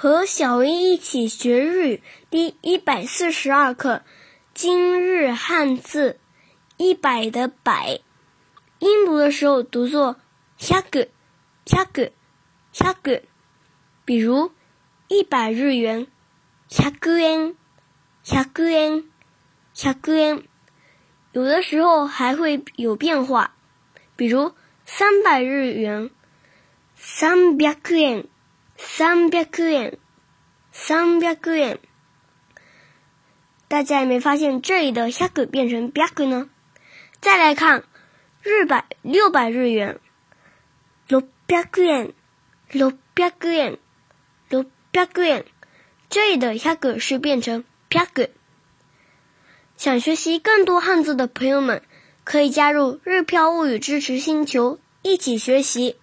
和小薇一起学日语。第一百四十二课，今日汉字，一百的百，音读的时候读作 yaku yaku く比如一百日元 yaku yen yaku 円有的时候还会有变化，比如三百日元。300元300元三百元，三百元。大家有没有发现这里的 h a 变成 b a c 呢？再来看日百六百日元，六百元，六百元，六百元。这里的 h a 是变成 b a 想学习更多汉字的朋友们，可以加入日票物语支持星球一起学习。